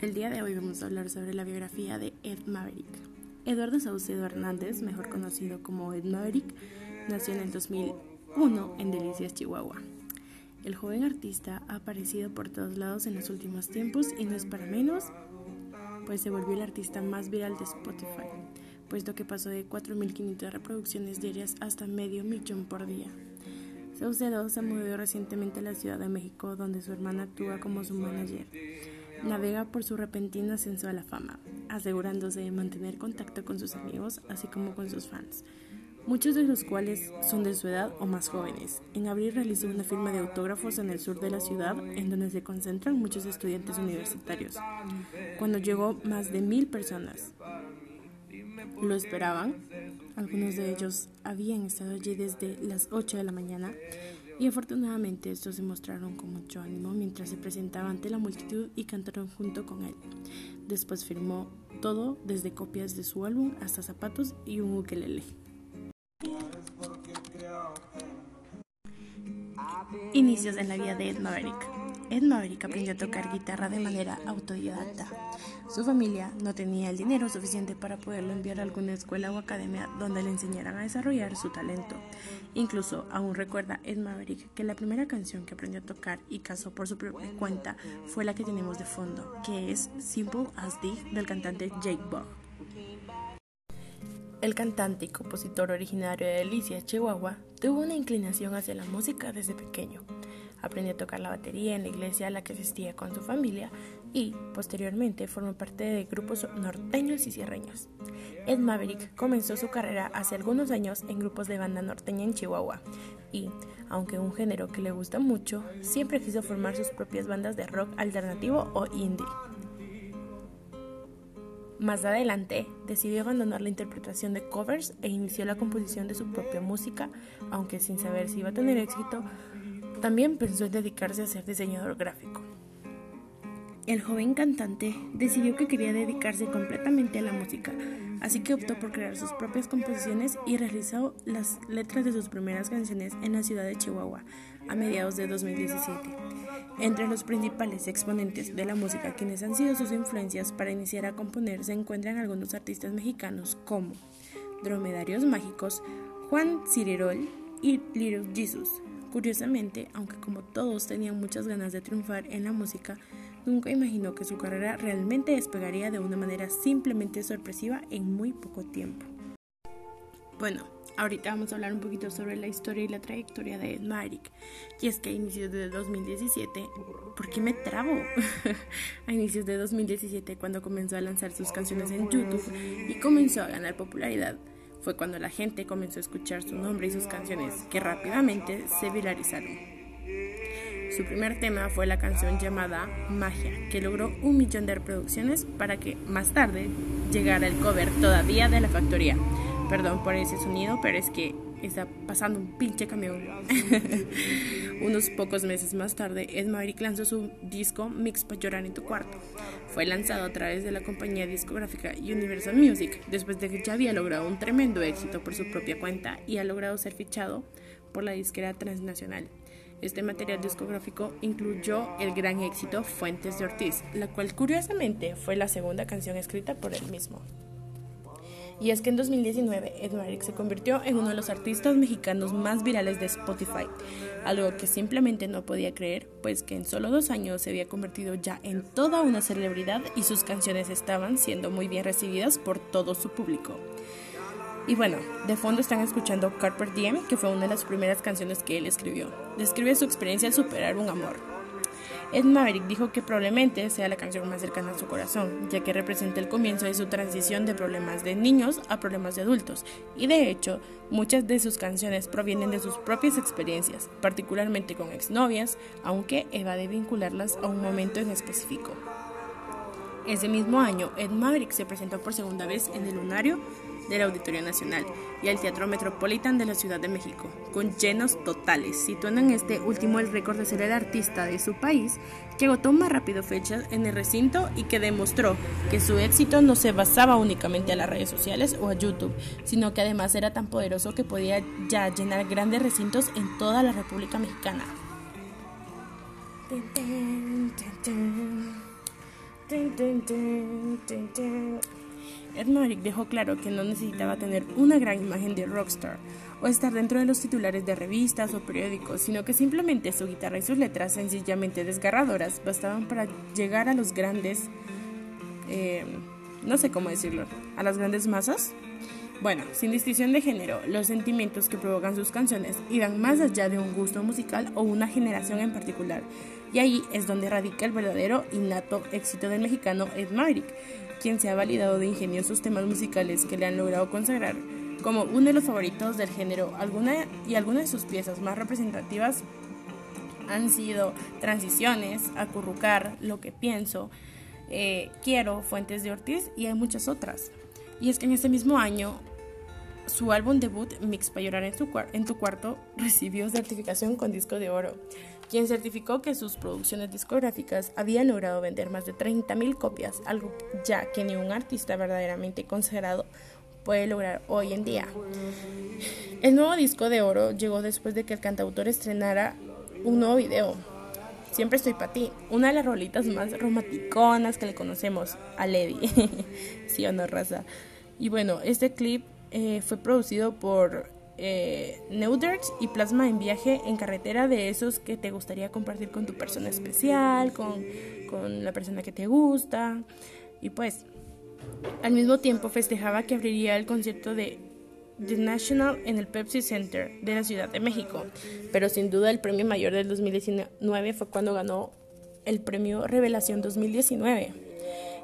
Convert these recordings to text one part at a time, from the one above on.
El día de hoy vamos a hablar sobre la biografía de Ed Maverick. Eduardo Saucedo Hernández, mejor conocido como Ed Maverick, nació en el 2001 en Delicias, Chihuahua. El joven artista ha aparecido por todos lados en los últimos tiempos y no es para menos, pues se volvió el artista más viral de Spotify, puesto que pasó de 4.500 reproducciones diarias hasta medio millón por día. Saucedo se mudó recientemente a la Ciudad de México, donde su hermana actúa como su manager navega por su repentino ascenso a la fama, asegurándose de mantener contacto con sus amigos, así como con sus fans, muchos de los cuales son de su edad o más jóvenes. En abril realizó una firma de autógrafos en el sur de la ciudad, en donde se concentran muchos estudiantes universitarios. Cuando llegó más de mil personas, lo esperaban. Algunos de ellos habían estado allí desde las 8 de la mañana y afortunadamente estos se mostraron con mucho ánimo mientras se presentaba ante la multitud y cantaron junto con él. Después firmó todo, desde copias de su álbum hasta zapatos y un ukelele. Inicios en la vida de Ed Maverick. Ed Maverick aprendió a tocar guitarra de manera autodidacta. Su familia no tenía el dinero suficiente para poderlo enviar a alguna escuela o academia donde le enseñaran a desarrollar su talento. Incluso aún recuerda Ed Maverick que la primera canción que aprendió a tocar y casó por su propia cuenta fue la que tenemos de fondo, que es Simple as D del cantante Jake Bug. El cantante y compositor originario de Delicia, Chihuahua, tuvo una inclinación hacia la música desde pequeño. Aprendió a tocar la batería en la iglesia a la que asistía con su familia y, posteriormente, formó parte de grupos norteños y sierreños. Ed Maverick comenzó su carrera hace algunos años en grupos de banda norteña en Chihuahua y, aunque un género que le gusta mucho, siempre quiso formar sus propias bandas de rock alternativo o indie. Más adelante, decidió abandonar la interpretación de covers e inició la composición de su propia música, aunque sin saber si iba a tener éxito, también pensó en dedicarse a ser diseñador gráfico. El joven cantante decidió que quería dedicarse completamente a la música, así que optó por crear sus propias composiciones y realizó las letras de sus primeras canciones en la ciudad de Chihuahua a mediados de 2017. Entre los principales exponentes de la música quienes han sido sus influencias para iniciar a componer se encuentran algunos artistas mexicanos como Dromedarios Mágicos, Juan Cirirol y Little Jesus, Curiosamente, aunque como todos tenían muchas ganas de triunfar en la música, nunca imaginó que su carrera realmente despegaría de una manera simplemente sorpresiva en muy poco tiempo. Bueno, ahorita vamos a hablar un poquito sobre la historia y la trayectoria de Ed Maverick. Y es que a inicios de 2017, ¿por qué me trabo? a inicios de 2017, cuando comenzó a lanzar sus canciones en YouTube y comenzó a ganar popularidad, fue cuando la gente comenzó a escuchar su nombre y sus canciones, que rápidamente se viralizaron. Su primer tema fue la canción llamada Magia, que logró un millón de reproducciones para que más tarde llegara el cover todavía de la factoría. Perdón por ese sonido, pero es que está pasando un pinche camión. Unos pocos meses más tarde, Ed Maverick lanzó su disco Mix para llorar en tu cuarto. Fue lanzado a través de la compañía discográfica Universal Music, después de que ya había logrado un tremendo éxito por su propia cuenta y ha logrado ser fichado por la disquera transnacional. Este material discográfico incluyó el gran éxito Fuentes de Ortiz, la cual curiosamente fue la segunda canción escrita por él mismo. Y es que en 2019 Ed Maverick se convirtió en uno de los artistas mexicanos más virales de Spotify, algo que simplemente no podía creer, pues que en solo dos años se había convertido ya en toda una celebridad y sus canciones estaban siendo muy bien recibidas por todo su público. Y bueno, de fondo están escuchando Carper Diem, que fue una de las primeras canciones que él escribió. Describe su experiencia al superar un amor, Ed Maverick dijo que probablemente sea la canción más cercana a su corazón, ya que representa el comienzo de su transición de problemas de niños a problemas de adultos, y de hecho, muchas de sus canciones provienen de sus propias experiencias, particularmente con exnovias, aunque evade vincularlas a un momento en específico. Ese mismo año, Ed Maverick se presentó por segunda vez en el Lunario del Auditorio Nacional y el Teatro Metropolitan de la Ciudad de México, con llenos totales, situando en este último el récord de ser el artista de su país que agotó más rápido fechas en el recinto y que demostró que su éxito no se basaba únicamente a las redes sociales o a YouTube, sino que además era tan poderoso que podía ya llenar grandes recintos en toda la República Mexicana. Ed Maverick dejó claro que no necesitaba tener una gran imagen de rockstar o estar dentro de los titulares de revistas o periódicos, sino que simplemente su guitarra y sus letras sencillamente desgarradoras bastaban para llegar a los grandes, eh, no sé cómo decirlo, a las grandes masas. Bueno, sin distinción de género, los sentimientos que provocan sus canciones irán más allá de un gusto musical o una generación en particular, y ahí es donde radica el verdadero innato éxito del mexicano Ed Maverick, quien se ha validado de ingeniosos temas musicales que le han logrado consagrar como uno de los favoritos del género. Alguna, y algunas de sus piezas más representativas han sido Transiciones, Acurrucar, Lo que pienso, eh, Quiero, Fuentes de Ortiz y hay muchas otras. Y es que en ese mismo año su álbum debut, Mix para llorar en tu cuarto, recibió certificación con disco de oro, quien certificó que sus producciones discográficas habían logrado vender más de 30.000 copias, algo ya que ni un artista verdaderamente consagrado puede lograr hoy en día. El nuevo disco de oro llegó después de que el cantautor estrenara un nuevo video, Siempre estoy para ti, una de las rolitas más romanticonas que le conocemos a Lady, sí o no, raza. Y bueno, este clip eh, fue producido por eh, y plasma en viaje en carretera de esos que te gustaría compartir con tu persona especial, con, con la persona que te gusta. Y pues al mismo tiempo festejaba que abriría el concierto de The National en el Pepsi Center de la Ciudad de México. Pero sin duda el premio mayor del 2019 fue cuando ganó el premio Revelación 2019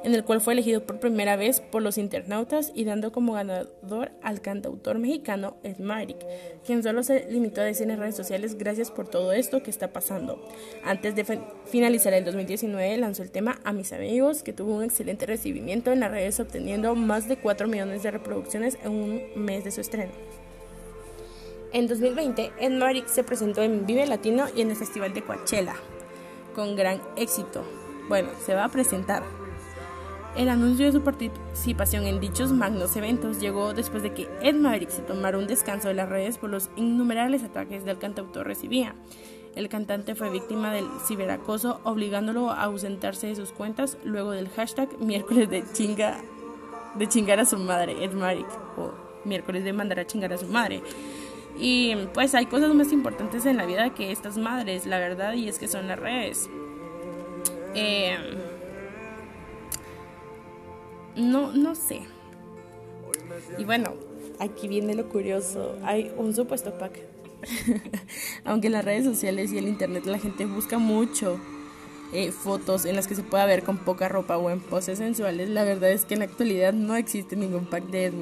en el cual fue elegido por primera vez por los internautas y dando como ganador al cantautor mexicano Maverick, quien solo se limitó a decir en redes sociales gracias por todo esto que está pasando. Antes de finalizar el 2019 lanzó el tema A mis amigos, que tuvo un excelente recibimiento en las redes obteniendo más de 4 millones de reproducciones en un mes de su estreno. En 2020, Ed se presentó en Vive Latino y en el Festival de Coachella, con gran éxito. Bueno, se va a presentar el anuncio de su participación en dichos magnos eventos llegó después de que Ed Maverick se tomara un descanso de las redes por los innumerables ataques del cantautor recibía. El cantante fue víctima del ciberacoso, obligándolo a ausentarse de sus cuentas luego del hashtag miércoles de chinga de chingar a su madre, Ed Maverick, o miércoles de mandar a chingar a su madre. Y pues hay cosas más importantes en la vida que estas madres, la verdad, y es que son las redes. Eh, no, no sé. Y bueno, aquí viene lo curioso. Hay un supuesto pack. Aunque en las redes sociales y el internet la gente busca mucho eh, fotos en las que se pueda ver con poca ropa o en poses sensuales, la verdad es que en la actualidad no existe ningún pack de Ed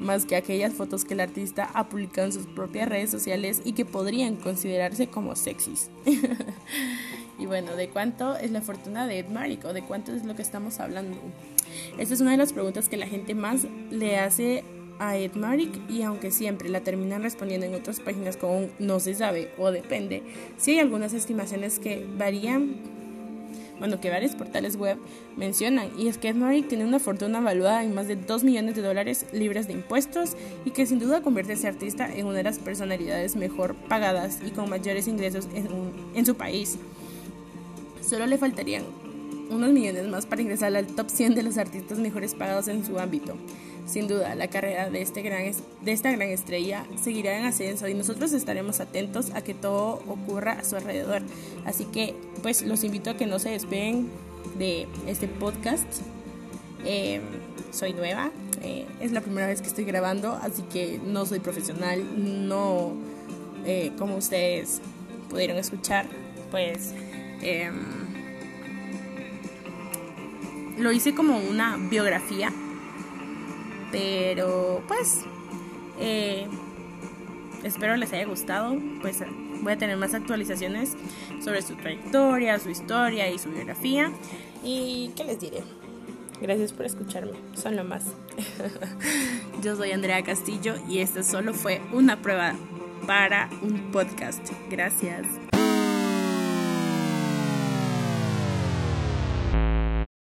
más que aquellas fotos que el artista ha publicado en sus propias redes sociales y que podrían considerarse como sexys. y bueno, ¿de cuánto es la fortuna de Ed o de cuánto es lo que estamos hablando? Esta es una de las preguntas que la gente más le hace a Ed Maric y aunque siempre la terminan respondiendo en otras páginas con no se sabe o depende, sí hay algunas estimaciones que varían, bueno, que varios portales web mencionan, y es que Ed Maric tiene una fortuna valuada en más de 2 millones de dólares libres de impuestos y que sin duda convierte a ese artista en una de las personalidades mejor pagadas y con mayores ingresos en, en su país. Solo le faltarían unos millones más para ingresar al top 100 de los artistas mejores pagados en su ámbito. Sin duda, la carrera de, este gran, de esta gran estrella seguirá en ascenso y nosotros estaremos atentos a que todo ocurra a su alrededor. Así que, pues, los invito a que no se despeguen de este podcast. Eh, soy nueva, eh, es la primera vez que estoy grabando, así que no soy profesional, no eh, como ustedes pudieron escuchar, pues em, lo hice como una biografía, pero pues eh, espero les haya gustado, pues voy a tener más actualizaciones sobre su trayectoria, su historia y su biografía. ¿Y qué les diré? Gracias por escucharme, son lo más. Yo soy Andrea Castillo y esta solo fue una prueba para un podcast. Gracias.